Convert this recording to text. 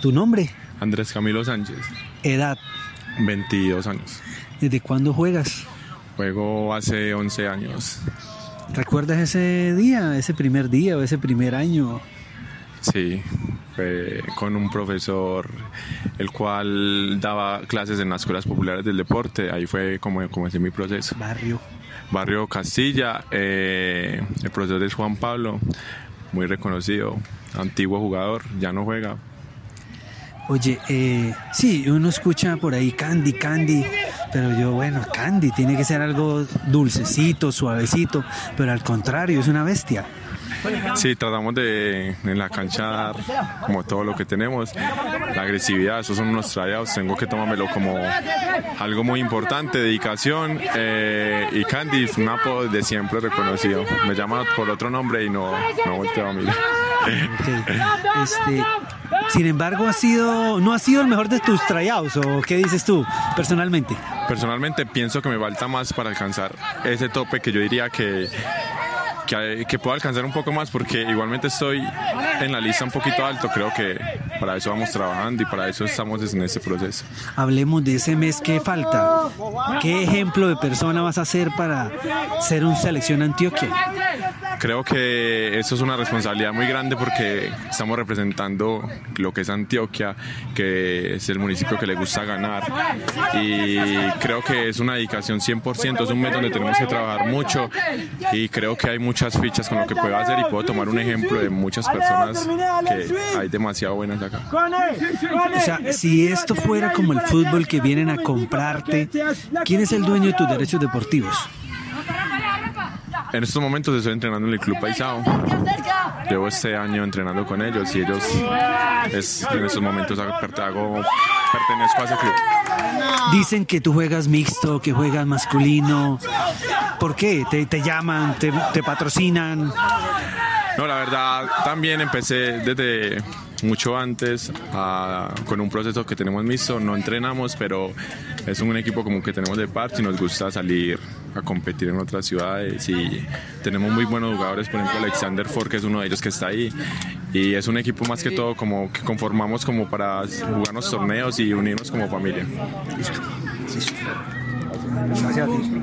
¿Tu nombre? Andrés Camilo Sánchez. ¿Edad? 22 años. ¿Desde cuándo juegas? Juego hace 11 años. ¿Recuerdas ese día, ese primer día o ese primer año? Sí, con un profesor el cual daba clases en las escuelas populares del deporte. Ahí fue como comencé mi proceso. Barrio. Barrio Castilla. Eh, el profesor es Juan Pablo, muy reconocido, antiguo jugador, ya no juega. Oye, eh, sí, uno escucha por ahí Candy, Candy, pero yo, bueno, Candy tiene que ser algo dulcecito, suavecito, pero al contrario, es una bestia. Sí, tratamos de en la cancha como todo lo que tenemos, la agresividad, esos son unos tryouts, tengo que tomármelo como algo muy importante, dedicación eh, y Candy un apodo de siempre reconocido. Me llama por otro nombre y no, no volteo a mirar. Este, sin embargo, ha sido, no ha sido el mejor de tus tryouts, ¿o qué dices tú personalmente? Personalmente pienso que me falta más para alcanzar ese tope que yo diría que que, puedo alcanzar un poco más porque igualmente estoy en la lista un poquito alto. Creo que para eso vamos trabajando y para eso estamos en este proceso. Hablemos de ese mes que falta. ¿Qué ejemplo de persona vas a hacer para ser un selección Antioquia? Creo que eso es una responsabilidad muy grande porque estamos representando lo que es Antioquia, que es el municipio que le gusta ganar. Y creo que es una dedicación 100%, es un mes donde tenemos que trabajar mucho y creo que hay muchas fichas con lo que puedo hacer y puedo tomar un ejemplo de muchas personas que hay demasiado buenas acá. O sea, si esto fuera como el fútbol que vienen a comprarte, ¿quién es el dueño de tus derechos deportivos? En estos momentos estoy entrenando en el Club Paisao. Llevo este año entrenando con ellos y ellos es, en estos momentos hago, pertenezco a ese club. Dicen que tú juegas mixto, que juegas masculino. ¿Por qué? ¿Te, te llaman? Te, ¿Te patrocinan? No, la verdad, también empecé desde mucho antes con un proceso que tenemos mixto. No entrenamos, pero es un equipo como que tenemos de parte y nos gusta salir a competir en otras ciudades y tenemos muy buenos jugadores, por ejemplo Alexander Ford, que es uno de ellos que está ahí. Y es un equipo más que todo como que conformamos como para jugarnos torneos y unirnos como familia. Gracias a ti.